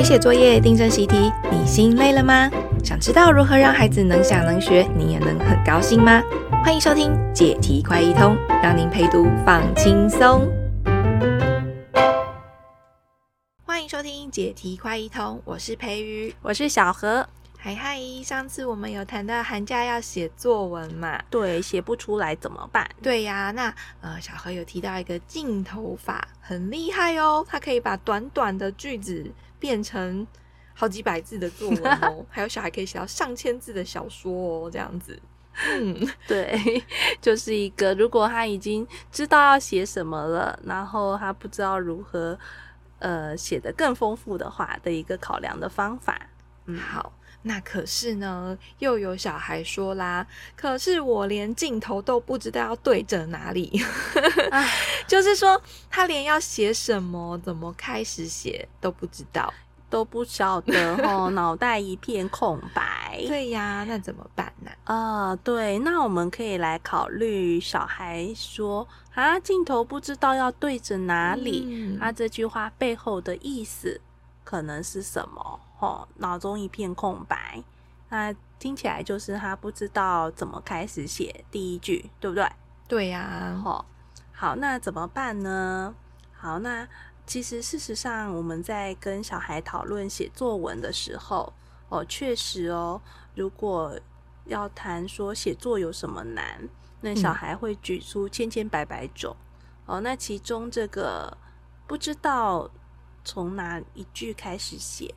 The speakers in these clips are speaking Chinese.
陪写作业、订正习题，你心累了吗？想知道如何让孩子能想能学，你也能很高兴吗？欢迎收听解题快一通，让您陪读放轻松。欢迎收听解题快一通，我是培瑜，我是小何。嗨嗨，上次我们有谈到寒假要写作文嘛？对，写不出来怎么办？对呀，那呃，小何有提到一个镜头法，很厉害哦，它可以把短短的句子变成好几百字的作文哦，还有小孩可以写到上千字的小说哦，这样子。嗯，对，就是一个如果他已经知道要写什么了，然后他不知道如何呃写得更丰富的话的一个考量的方法。嗯，好。那可是呢，又有小孩说啦，可是我连镜头都不知道要对着哪里，就是说他连要写什么、怎么开始写都不知道，都不晓得哦，脑袋一片空白。对呀，那怎么办呢？啊，对，那我们可以来考虑小孩说啊，镜头不知道要对着哪里，嗯，啊，这句话背后的意思可能是什么？哦，脑中一片空白，那听起来就是他不知道怎么开始写第一句，对不对？对呀、啊。好，好，那怎么办呢？好，那其实事实上，我们在跟小孩讨论写作文的时候，哦，确实哦，如果要谈说写作有什么难，那小孩会举出千千百百种。嗯、哦，那其中这个不知道从哪一句开始写。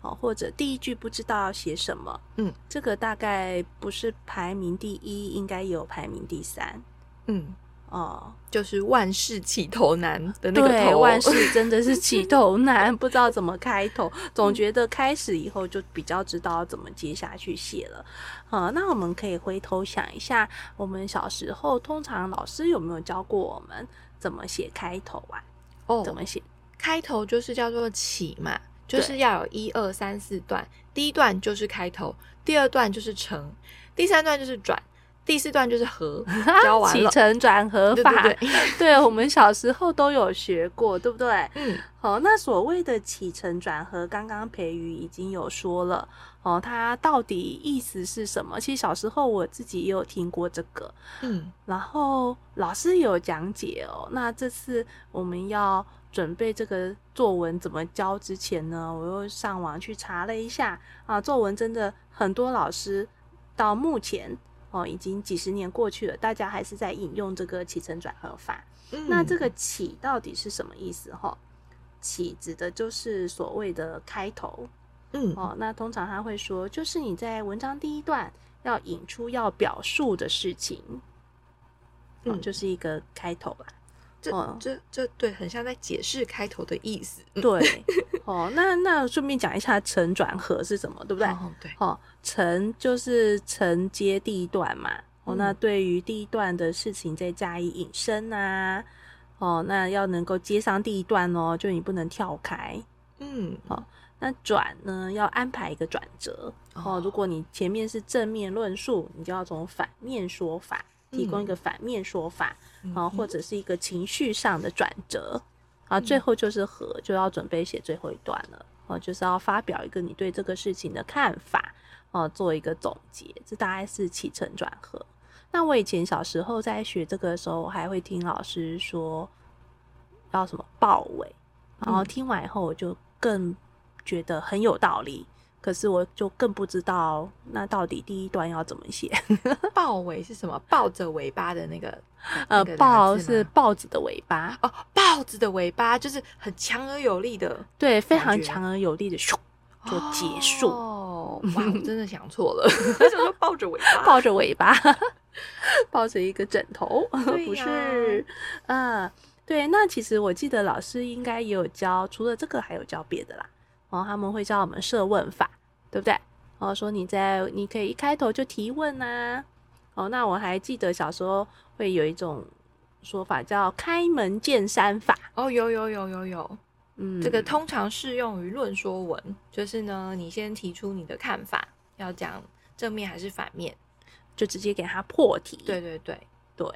哦或者第一句不知道要写什么，嗯，这个大概不是排名第一，应该有排名第三，嗯，哦，就是万事起头难的那个头，对，万事真的是起头难，不知道怎么开头，总觉得开始以后就比较知道怎么接下去写了，好，那我们可以回头想一下，我们小时候通常老师有没有教过我们怎么写开头啊？哦，怎么写？开头就是叫做起嘛。就是要有一二三四段，第一段就是开头，第二段就是承，第三段就是转，第四段就是合，教完了。起承转合法，对，对，对，对，我们小时候都有学过，对不对？嗯，好，那所谓的起承转合，刚刚培瑜已经有说了，哦，它到底意思是什么？其实小时候我自己也有听过这个，嗯，然后老师有讲解哦，那这次我们要。准备这个作文怎么教之前呢，我又上网去查了一下啊，作文真的很多老师到目前哦，已经几十年过去了，大家还是在引用这个起承转合法。嗯。那这个起到底是什么意思？哈，起指的就是所谓的开头。嗯，哦，那通常他会说，就是你在文章第一段要引出要表述的事情，嗯，就是一个开头吧。这这这对，很像在解释开头的意思。对，哦，那那顺便讲一下承转合是什么，对不对？哦，对，哦，承就是承接第一段嘛。哦，那对于第一段的事情再加以引申啊。哦，那要能够接上第一段哦，就你不能跳开。嗯，哦，那转呢要安排一个转折。哦，如果你前面是正面论述，你就要从反面说法。提供一个反面说法，啊，或者是一个情绪上的转折，啊，最后就是和，就要准备写最后一段了，哦，就是要发表一个你对这个事情的看法，哦，做一个总结，这大概是起承转合。那我以前小时候在学这个的时候，我还会听老师说要什么报尾，然后听完以后我就更觉得很有道理。可是我就更不知道，那到底第一段要怎么写？豹尾是什么？抱着尾巴的那个，呃，豹是豹子的尾巴哦，豹子的尾巴就是很强而有力的，对，非常强而有力的咻就结束。哦，哇，我真的想错了，为什么说抱着尾巴？抱着尾巴，抱着一个枕头，不是？嗯、呃，对，那其实我记得老师应该也有教，除了这个还有教别的啦。然后他们会教我们设问法，对不对？然后说你在你可以一开头就提问啊。哦，那我还记得小时候会有一种说法叫开门见山法。哦，有有有有有，嗯，这个通常适用于论说文，就是呢，你先提出你的看法，要讲正面还是反面，就直接给他破题。对对对对。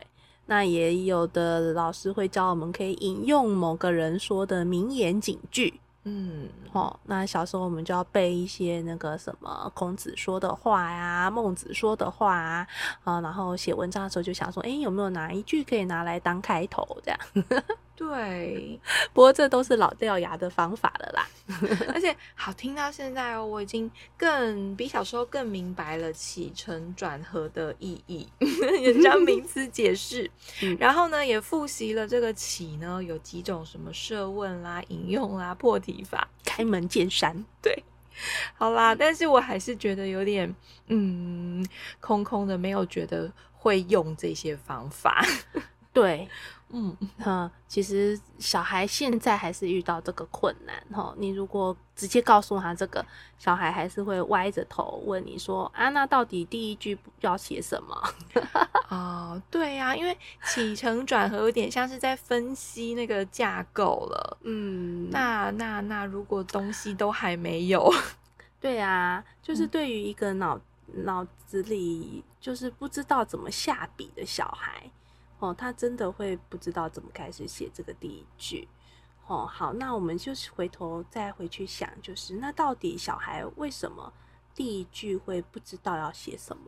那也有的老师会教我们可以引用某个人说的名言警句。嗯，哦，那小时候我们就要背一些那个什么孔子说的话呀，孟子说的话啊，啊，然后写文章的时候就想说，哎，有没有哪一句可以拿来当开头这样？对，不过这都是老掉牙的方法了啦。而且好听到现在哦，我已经更比小时候更明白了起承转合的意义，人家名词解释。然后呢，也复习了这个起呢有几种什么设问啦、引用啦、破题法、开门见山。对，好啦，但是我还是觉得有点嗯空空的，没有觉得会用这些方法。对。嗯，哈，其实小孩现在还是遇到这个困难哈。你如果直接告诉他这个，小孩还是会歪着头问你说：“啊，那到底第一句要写什么？” 哦，对呀，因为起承转合有点像是在分析那个架构了。嗯，那那那如果东西都还没有，对啊，就是对于一个脑脑子里就是不知道怎么下笔的小孩。哦，他真的会不知道怎么开始写这个第一句。哦，好，那我们就是回头再回去想，就是那到底小孩为什么第一句会不知道要写什么？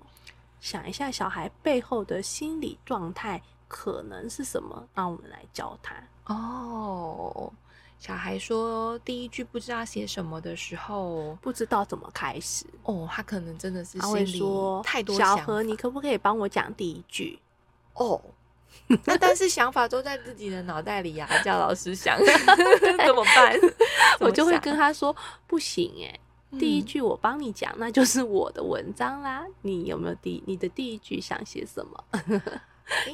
想一下小孩背后的心理状态可能是什么？让我们来教他。哦，小孩说第一句不知道写什么的时候，不知道怎么开始。哦，他可能真的是心里他会说太多想。小何，你可不可以帮我讲第一句？哦。那但是想法都在自己的脑袋里呀、啊，叫老师想 怎么办？我就会跟他说不行哎、欸，第一句我帮你讲，那就是我的文章啦。你有没有第你的第一句想写什么？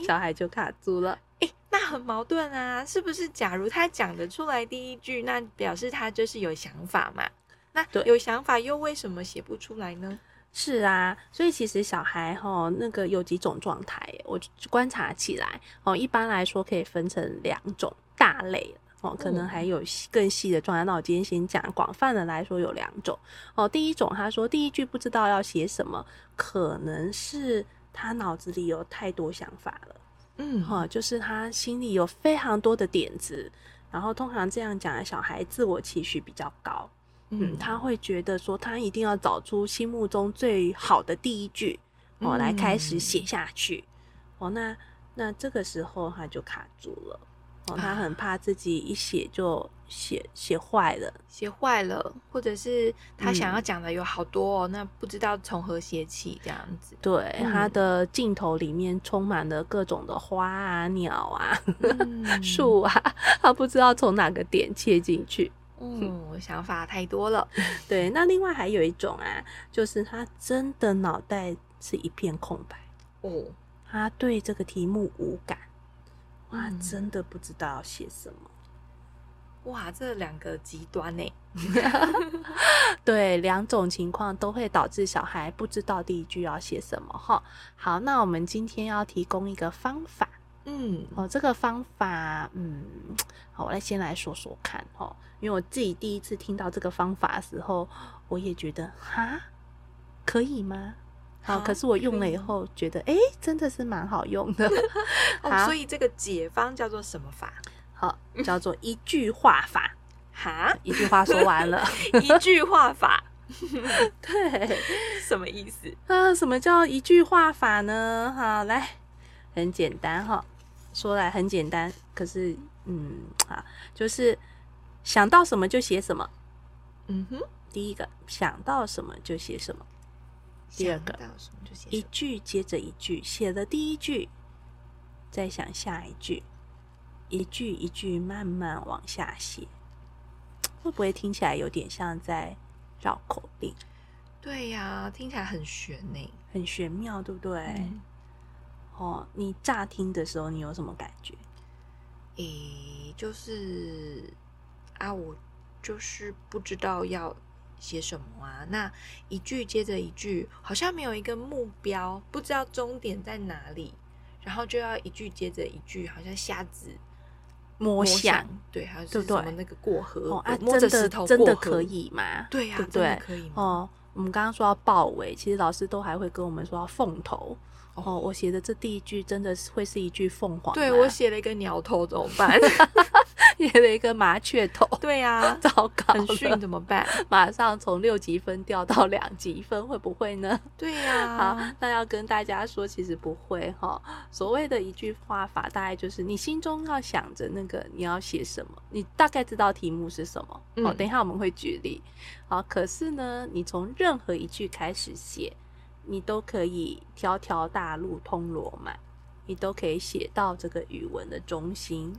小孩就卡住了。哎、欸，那很矛盾啊，是不是？假如他讲得出来第一句，那表示他就是有想法嘛？那有想法又为什么写不出来呢？是啊，所以其实小孩哦，那个有几种状态，我观察起来哦，一般来说可以分成两种大类哦，可能还有更细的状态。那我今天先讲广泛的来说有两种哦。第一种，他说第一句不知道要写什么，可能是他脑子里有太多想法了，嗯，哈，就是他心里有非常多的点子，然后通常这样讲的小孩自我期许比较高。嗯，他会觉得说，他一定要找出心目中最好的第一句，哦，来开始写下去。哦，那那这个时候他就卡住了。哦，他很怕自己一写就写写坏了，写坏了，或者是他想要讲的有好多哦，那不知道从何写起这样子。对，他的镜头里面充满了各种的花啊、鸟啊、树啊，他不知道从哪个点切进去。嗯，想法太多了。对，那另外还有一种啊，就是他真的脑袋是一片空白哦，他对这个题目无感，哇，嗯、真的不知道要写什么。哇，这两个极端呢？对，两种情况都会导致小孩不知道第一句要写什么哈。好，那我们今天要提供一个方法。嗯，哦，这个方法，嗯，好，我来先来说说看哦，因为我自己第一次听到这个方法的时候，我也觉得哈，可以吗？好，可是我用了以后觉得，哎，真的是蛮好用的。哦，所以这个解方叫做什么法？好，叫做一句话法。哈，一句话说完了，一句话法。对，什么意思？啊，什么叫一句话法呢？好，来，很简单哈。说来很简单，可是，嗯，啊，就是想到什么就写什么。嗯哼，第一个想到什么就写什么，第二个一句接着一句，写了第一句，再想下一句，一句一句慢慢往下写，会不会听起来有点像在绕口令？对呀，听起来很玄呢，很玄妙，对不对？嗯哦，你乍听的时候，你有什么感觉？诶、欸，就是啊，我就是不知道要写什么啊。那一句接着一句，好像没有一个目标，不知道终点在哪里，然后就要一句接着一句，好像瞎子摸象。对，还是什么那个过河，哦啊、摸着石头真的可以吗？对呀、啊，对不对？可以吗？哦，我们刚刚说要豹尾，其实老师都还会跟我们说要凤头。哦，我写的这第一句真的是会是一句凤凰。对，我写了一个鸟头，怎么办？写了一个麻雀头。对呀、啊，糟糕，很逊怎么办？马上从六级分掉到两级分，会不会呢？对呀、啊，好，那要跟大家说，其实不会哈。所谓的一句话法，大概就是你心中要想着那个你要写什么，你大概知道题目是什么。好、嗯，等一下我们会举例。好，可是呢，你从任何一句开始写，你都可以条条大路通罗马。你都可以写到这个语文的中心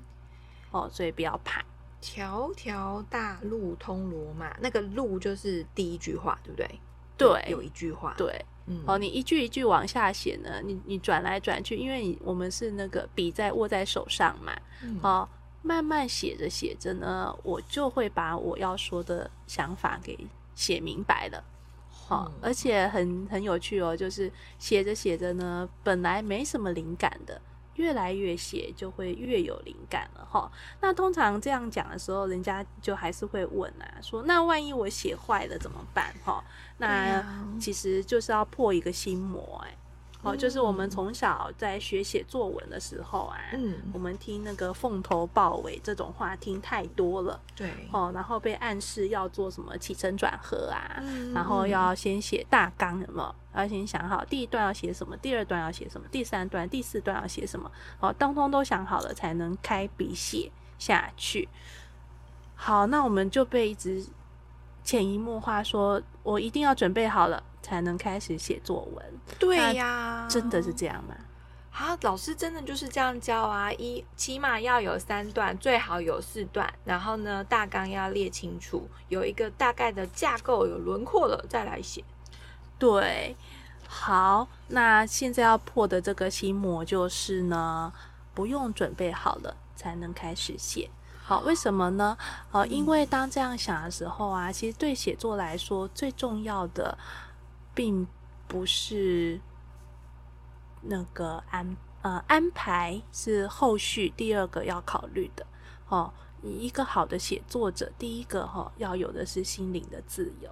哦，所以不要怕。条条大路通罗马，那个路就是第一句话，对不对？对，有一句话。对，嗯，哦，你一句一句往下写呢，你你转来转去，因为你我们是那个笔在握在手上嘛，嗯，哦，慢慢写着写着呢，我就会把我要说的想法给写明白了。好、哦，而且很很有趣哦，就是写着写着呢，本来没什么灵感的，越来越写就会越有灵感了哈、哦。那通常这样讲的时候，人家就还是会问啊，说那万一我写坏了怎么办？哈、哦，那其实就是要破一个心魔哎。哦，就是我们从小在学写作文的时候啊，嗯，我们听那个凤头豹尾这种话听太多了，对，哦，然后被暗示要做什么起承转合啊，嗯，然后要先写大纲，什么？要先想好第一段要写什么，第二段要写什么，第三段、第四段要写什么，哦，通通都想好了才能开笔写下去。好，那我们就被一直潜移默化说，我一定要准备好了。才能开始写作文。对呀，真的是这样吗？啊，老师真的就是这样教啊！一起码要有三段，最好有四段。然后呢，大纲要列清楚，有一个大概的架构，有轮廓了再来写。对，好，那现在要破的这个心魔就是呢，不用准备好了才能开始写。好，为什么呢？呃，因为当这样想的时候啊，其实对写作来说最重要的。并不是那个安呃安排是后续第二个要考虑的哦。一个好的写作者，第一个哈、哦、要有的是心灵的自由。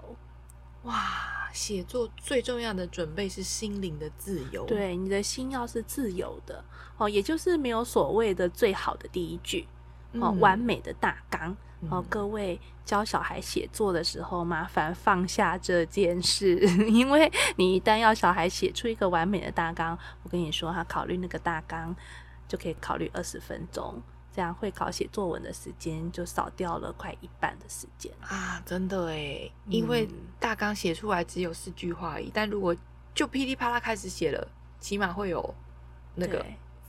哇，写作最重要的准备是心灵的自由。对，你的心要是自由的哦，也就是没有所谓的最好的第一句哦，嗯、完美的大纲。哦，各位教小孩写作的时候，麻烦放下这件事，因为你一旦要小孩写出一个完美的大纲，我跟你说，他考虑那个大纲就可以考虑二十分钟，这样会考写作文的时间就少掉了快一半的时间啊！真的诶，因为大纲写出来只有四句话而已，但如果就噼里啪啦开始写了，起码会有那个。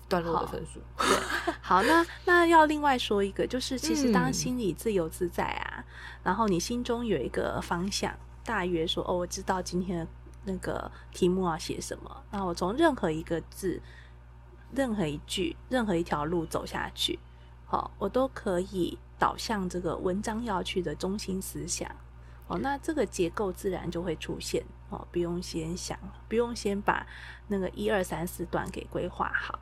段落的分数，对，好，那那要另外说一个，就是其实当心里自由自在啊，嗯、然后你心中有一个方向，大约说哦，我知道今天的那个题目要写什么，那我从任何一个字、任何一句、任何一条路走下去，好，我都可以导向这个文章要去的中心思想，哦，那这个结构自然就会出现，哦，不用先想，不用先把那个一二三四段给规划好。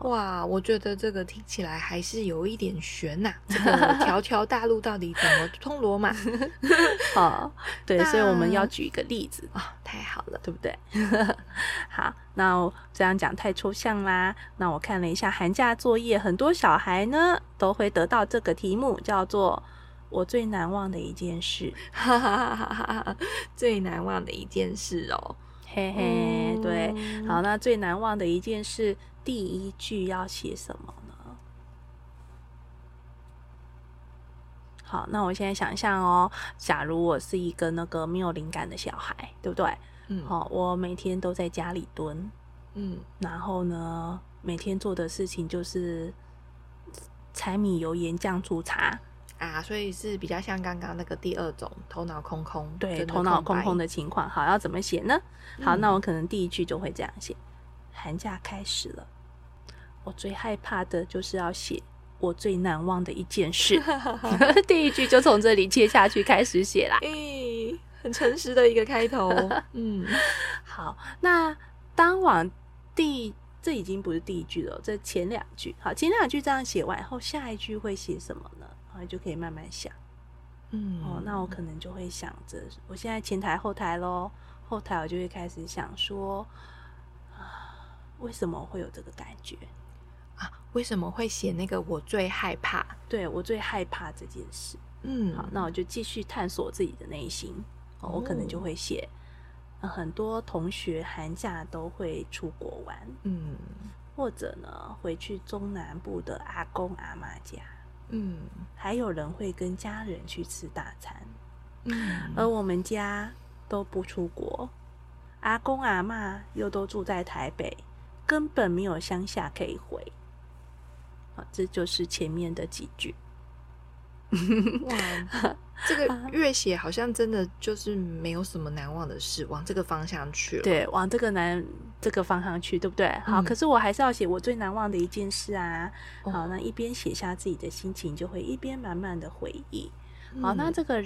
哇，我觉得这个听起来还是有一点悬呐、啊。这个条 条大路到底怎么通罗马？哦，对，所以我们要举一个例子啊、哦，太好了，对不对？好，那这样讲太抽象啦。那我看了一下寒假作业，很多小孩呢都会得到这个题目，叫做“我最难忘的一件事”。哈哈哈哈哈！最难忘的一件事哦，嘿嘿，对。好，那最难忘的一件事。第一句要写什么呢？好，那我现在想象哦，假如我是一个那个没有灵感的小孩，对不对？嗯，好，我每天都在家里蹲，嗯，然后呢，每天做的事情就是柴米油盐酱醋茶啊，所以是比较像刚刚那个第二种头脑空空，对，头脑空空的情况。好，要怎么写呢？好，那我可能第一句就会这样写。寒假开始了，我最害怕的就是要写我最难忘的一件事。第一句就从这里接下去开始写啦。诶，很诚实的一个开头。嗯，好，那当往第这已经不是第一句了，这前两句。好，前两句这样写完后，下一句会写什么呢？就可以慢慢想。嗯，哦，那我可能就会想着，我现在前台后台喽，后台我就会开始想说。为什么会有这个感觉啊？为什么会写那个我最害怕？对，我最害怕这件事。嗯，好，那我就继续探索自己的内心。哦，我可能就会写，呃，很多同学寒假都会出国玩，嗯，或者呢，回去中南部的阿公阿妈家，嗯，还有人会跟家人去吃大餐，嗯，而我们家都不出国，阿公阿妈又都住在台北，根本没有乡下可以回。好，这就是前面的几句。哇，这个越写好像真的就是没有什么难忘的事，往这个方向去了。对，往这个难这个方向去，对不对？好，嗯、可是我还是要写我最难忘的一件事啊。哦、好，那一边写下自己的心情，就会一边满满的回忆。好，那这个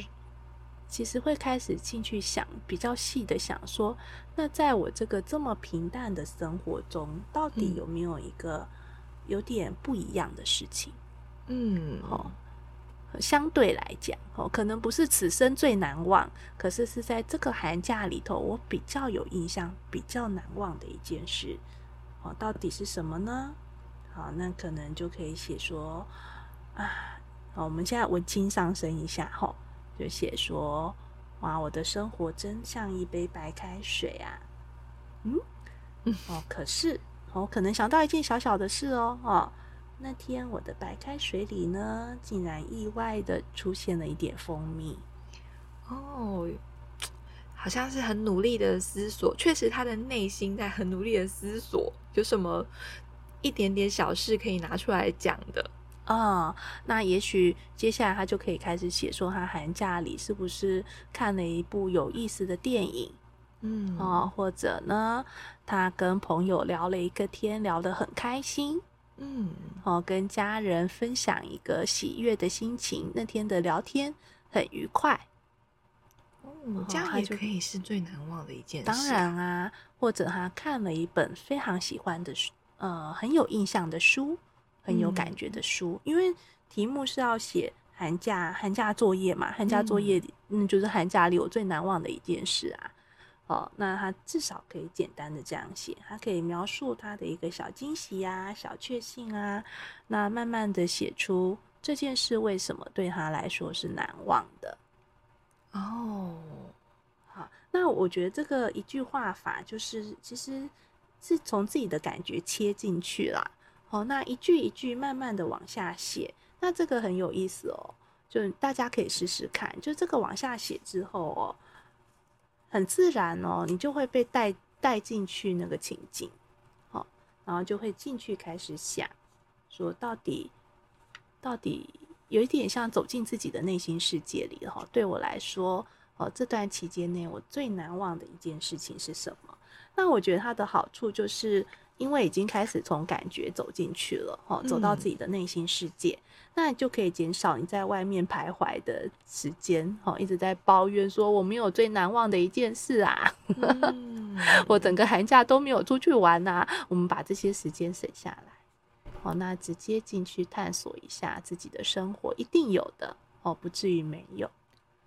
其实会开始进去想，比较细的想说，那在我这个这么平淡的生活中，到底有没有一个有点不一样的事情？嗯，好。相对来讲，哦，可能不是此生最难忘，可是是在这个寒假里头，我比较有印象、比较难忘的一件事，哦，到底是什么呢？好，那可能就可以写说，啊，好，我们现在文青上升一下，吼，就写说，哇，我的生活真像一杯白开水啊，嗯，哦，可是，哦，可能想到一件小小的事哦，哦。那天我的白开水里呢，竟然意外的出现了一点蜂蜜。哦，好像是很努力的思索，确实他的内心在很努力的思索，有什么一点点小事可以拿出来讲的啊、哦？那也许接下来他就可以开始写说，他寒假里是不是看了一部有意思的电影？嗯，哦，或者呢，他跟朋友聊了一个天，聊得很开心。嗯，哦，跟家人分享一个喜悦的心情，那天的聊天很愉快。哦，这样也可以是最难忘的一件事。当然啊，或者他看了一本非常喜欢的书，呃，很有印象的书，很有感觉的书，嗯、因为题目是要写寒假寒假作业嘛，寒假作业里，嗯，就是寒假里我最难忘的一件事啊。哦，那他至少可以简单的这样写，他可以描述他的一个小惊喜呀、啊、小确幸啊，那慢慢的写出这件事为什么对他来说是难忘的。哦，好，那我觉得这个一句话法就是其实是从自己的感觉切进去啦。哦，那一句一句慢慢的往下写，那这个很有意思哦，就大家可以试试看，就这个往下写之后哦。很自然哦，你就会被带带进去那个情景，好，然后就会进去开始想，说到底，到底有一点像走进自己的内心世界里哈。对我来说，哦，这段期间内我最难忘的一件事情是什么？那我觉得它的好处就是。因为已经开始从感觉走进去了，哦，走到自己的内心世界，嗯、那就可以减少你在外面徘徊的时间，哦，一直在抱怨说我没有最难忘的一件事啊，嗯、我整个寒假都没有出去玩啊，我们把这些时间省下来，哦，那直接进去探索一下自己的生活，一定有的，哦，不至于没有，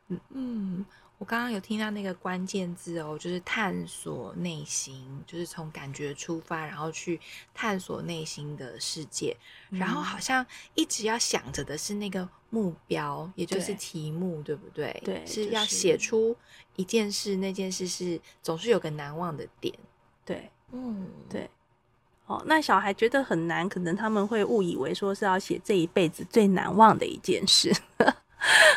嗯。嗯。我刚刚有听到那个关键字哦，就是探索内心，就是从感觉出发，然后去探索内心的世界。嗯、然后好像一直要想着的是那个目标，也就是题目，对，对不对？对，是要写出一件事，就是、那件事是总是有个难忘的点。对，嗯，对。哦，那小孩觉得很难，可能他们会误以为说是要写这一辈子最难忘的一件事。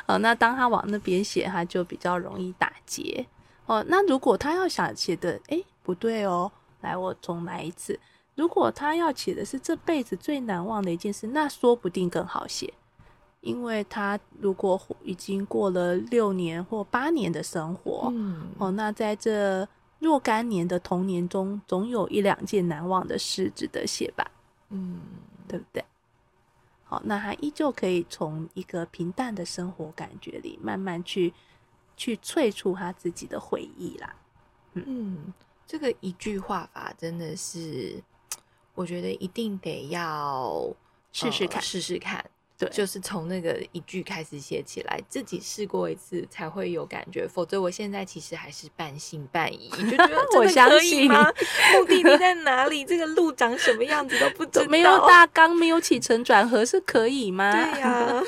好，那当他往那边写，他就比较容易打结。哦，那如果他要想写的，哎、欸，不对哦，来，我重来一次。如果他要写的是这辈子最难忘的一件事，那说不定更好写，因为他如果已经过了六年或八年的生活，嗯，哦，那在这若干年的童年中，总有一两件难忘的事值得写吧，嗯，对不对？好，那他依旧可以从一个平淡的生活感觉里，慢慢去去萃出他自己的回忆啦。嗯，嗯，这个一句话法真的是，我觉得一定得要试试看，试试看。对，就是从那个一句开始写起来，自己试过一次才会有感觉，否则我现在其实还是半信半疑，就觉得 我相信吗？目的地在哪里？这个路长什么样子都不知道，没有大纲，没有起承转合是可以吗？对呀、啊。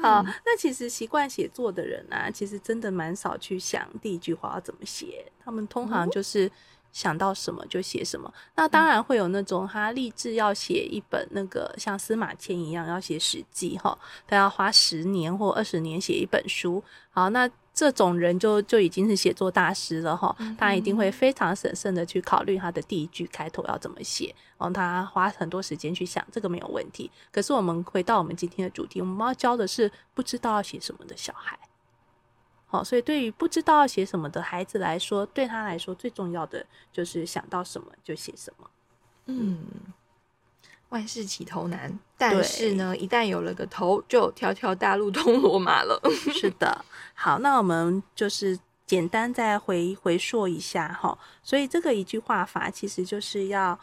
好，那其实习惯写作的人啊，其实真的蛮少去想第一句话要怎么写，他们通常就是。想到什么就写什么，那当然会有那种他立志要写一本那个像司马迁一样要写史记哈，他要花十年或二十年写一本书。好，那这种人就就已经是写作大师了哈，他一定会非常审慎的去考虑他的第一句开头要怎么写，然后他花很多时间去想，这个没有问题。可是我们回到我们今天的主题，我们要教的是不知道要写什么的小孩。好，所以对于不知道要写什么的孩子来说，对他来说最重要的就是想到什么就写什么。嗯，万事起头难，但是呢，一旦有了个头，就条条大路 通罗马了。是的。好，那我们就是简单再回回溯一下哈。所以这个一句话法其实就是要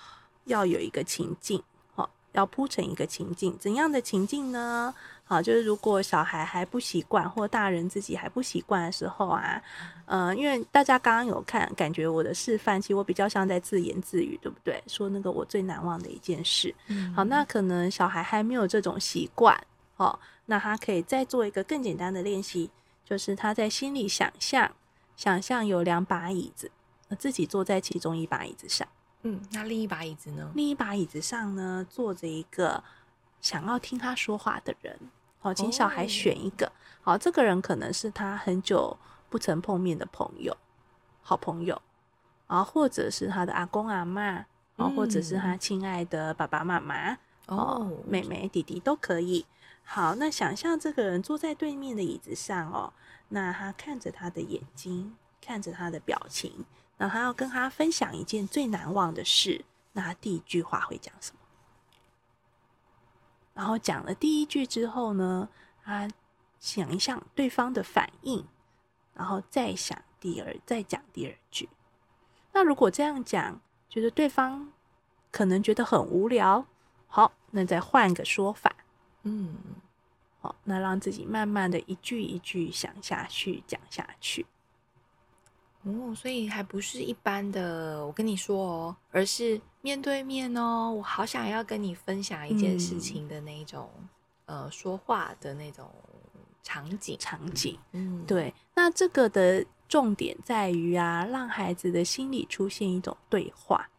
要有一个情境，好，要铺成一个情境。怎样的情境呢？好，就是如果小孩还不习惯，或大人自己还不习惯的时候啊，嗯、呃，因为大家刚刚有看，感觉我的示范，其实我比较像在自言自语，对不对？说那个我最难忘的一件事。嗯、好，那可能小孩还没有这种习惯，哦，那他可以再做一个更简单的练习，就是他在心里想象，想象有两把椅子，自己坐在其中一把椅子上。嗯，那另一把椅子呢？另一把椅子上呢，坐着一个想要听他说话的人。好，请小孩选一个。好，这个人可能是他很久不曾碰面的朋友，好朋友，啊，或者是他的阿公阿嬷，啊，或者是他亲爱的爸爸妈妈，哦，妹妹弟弟都可以。好，那想象这个人坐在对面的椅子上哦，那他看着他的眼睛，看着他的表情，那他要跟他分享一件最难忘的事，那他第一句话会讲什么？然后讲了第一句之后呢，他想一想对方的反应，然后再想第二，再讲第二句。那如果这样讲，觉得对方可能觉得很无聊，好，那再换个说法，嗯，好，那让自己慢慢的一句一句想下去，讲下去。哦，所以还不是一般的，我跟你说哦，而是面对面哦，我好想要跟你分享一件事情的那种，嗯、呃，说话的那种场景场景。嗯，对。那这个的重点在于啊，让孩子的心里出现一种对话。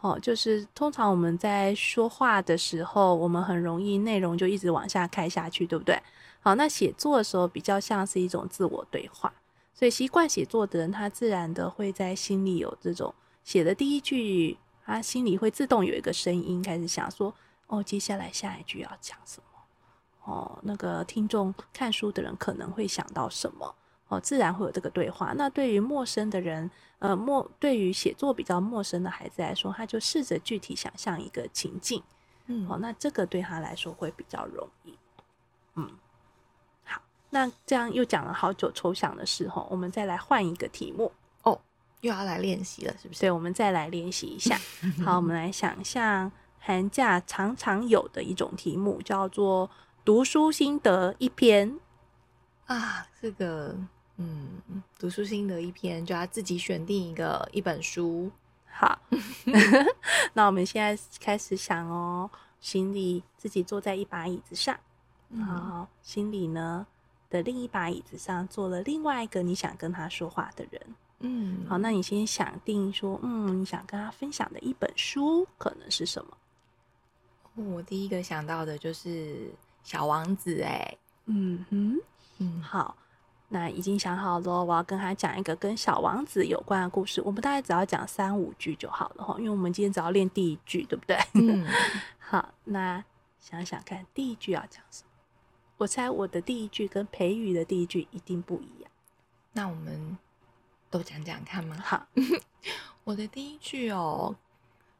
哦，就是通常我们在说话的时候，我们很容易内容就一直往下开下去，对不对？好，那写作的时候比较像是一种自我对话。所以习惯写作的人，他自然的会在心里有这种写的第一句，他心里会自动有一个声音开始想说：“哦，接下来下一句要讲什么？哦，那个听众看书的人可能会想到什么？哦，自然会有这个对话。那对于陌生的人，呃，陌对于写作比较陌生的孩子来说，他就试着具体想象一个情境，嗯，哦，那这个对他来说会比较容易，嗯。那这样又讲了好久抽象的时候，我们再来换一个题目哦，又要来练习了，是不是？对，我们再来练习一下。好，我们来想象寒假常常有的一种题目，叫做读书心得一篇啊。这个，嗯，读书心得一篇，就要自己选定一个一本书。好，那我们现在开始想哦，心里自己坐在一把椅子上，嗯、好，心里呢？的另一把椅子上坐了另外一个你想跟他说话的人，嗯，好，那你先想定说，嗯，你想跟他分享的一本书可能是什么？我第一个想到的就是《小王子》哎，嗯哼，嗯，好，那已经想好了，我要跟他讲一个跟小王子有关的故事。我们大概只要讲三五句就好了哈，因为我们今天只要练第一句，对不对？嗯，好，那想想看，第一句要讲什么？我猜我的第一句跟培育的第一句一定不一样，那我们都讲讲看吗？好，我的第一句哦，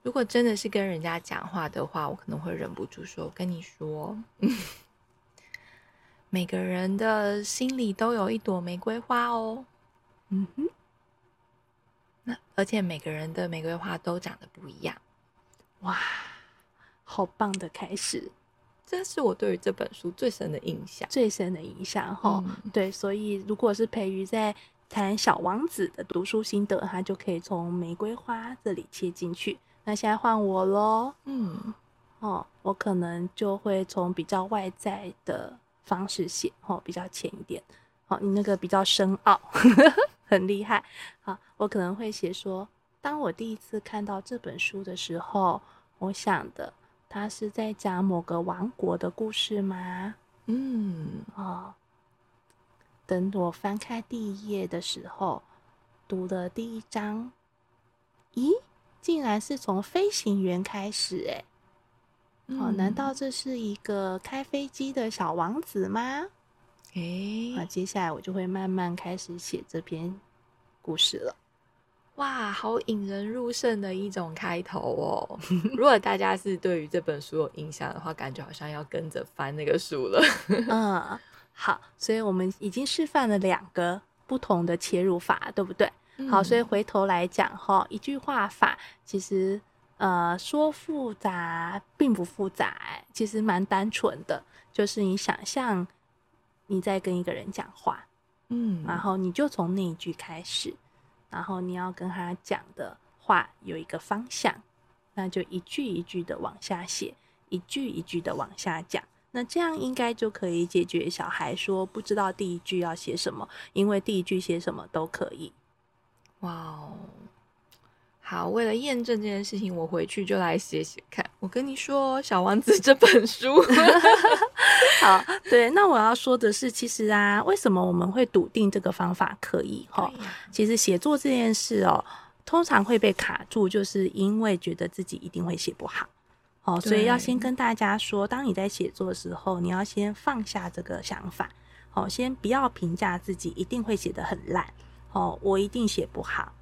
如果真的是跟人家讲话的话，我可能会忍不住说：“我跟你说，每个人的心里都有一朵玫瑰花哦。”嗯哼，那而且每个人的玫瑰花都长得不一样。哇，好棒的开始。这是我对于这本书最深的印象，最深的印象哈。嗯、对，所以如果是培瑜在谈《小王子》的读书心得，他就可以从玫瑰花这里切进去。那现在换我喽，嗯，哦，我可能就会从比较外在的方式写，哦，比较浅一点。哦，你那个比较深奥，很厉害。好，我可能会写说，当我第一次看到这本书的时候，我想的。他是在讲某个王国的故事吗？嗯，哦。等我翻开第一页的时候，读了第一章，咦，竟然是从飞行员开始，哎，哦，难道这是一个开飞机的小王子吗？诶，那接下来我就会慢慢开始写这篇故事了。哇，好引人入胜的一种开头哦！如果大家是对于这本书有印象的话，感觉好像要跟着翻那个书了。嗯，好，所以我们已经示范了两个不同的切入法，对不对？嗯、好，所以回头来讲哈，一句话法其实呃说复杂并不复杂，其实蛮单纯的，就是你想象你在跟一个人讲话，嗯，然后你就从那一句开始。然后你要跟他讲的话有一个方向，那就一句一句的往下写，一句一句的往下讲。那这样应该就可以解决小孩说不知道第一句要写什么，因为第一句写什么都可以。哇哦！好，为了验证这件事情，我回去就来写写看。我跟你说，《小王子》这本书，好，对。那我要说的是，其实啊，为什么我们会笃定这个方法可以？哈，其实写作这件事哦，通常会被卡住，就是因为觉得自己一定会写不好。哦，所以要先跟大家说，当你在写作的时候，你要先放下这个想法。哦，先不要评价自己一定会写得很烂。哦，我一定写不好。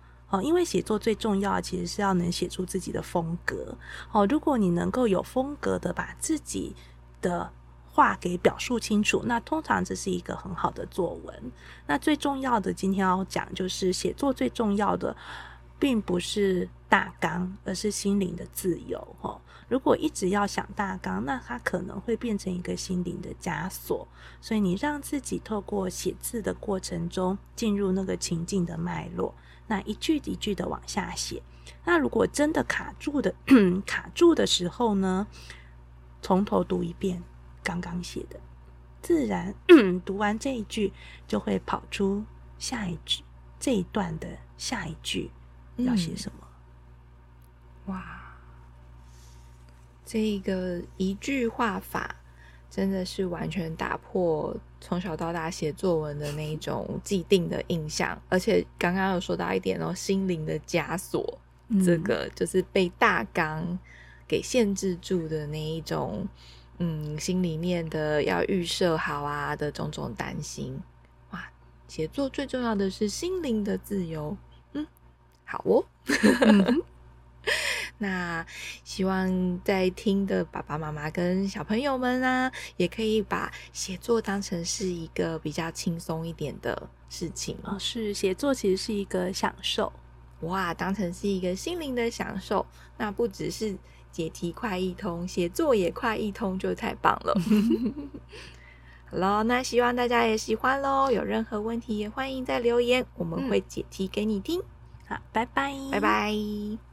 因为写作最重要其实是要能写出自己的风格。哦，如果你能够有风格的把自己的话给表述清楚，那通常这是一个很好的作文。那最重要的，今天要讲就是写作最重要的，并不是大纲，而是心灵的自由。哦，如果一直要想大纲，那它可能会变成一个心灵的枷锁。所以你让自己透过写字的过程中，进入那个情境的脉络。那一句一句的往下写，那如果真的卡住的 卡住的时候呢，从头读一遍刚刚写的，自然 读完这一句就会跑出下一句这一段的下一句要写什么？嗯、哇，这个一句话法。真的是完全打破从小到大写作文的那一种既定的印象，而且刚刚有说到一点哦，心灵的枷锁，嗯、这个就是被大纲给限制住的那一种，嗯，心里面的要预设好啊的种种担心。哇，写作最重要的是心灵的自由，嗯，好哦。嗯 那希望在听的爸爸妈妈跟小朋友们啊，也可以把写作当成是一个比较轻松一点的事情。哦，是写作其实是一个享受，哇，当成是一个心灵的享受。那不只是解题快一通，写作也快一通，就太棒了。好了，那希望大家也喜欢喽。有任何问题也欢迎在留言，我们会解题给你听。好，拜拜，拜拜。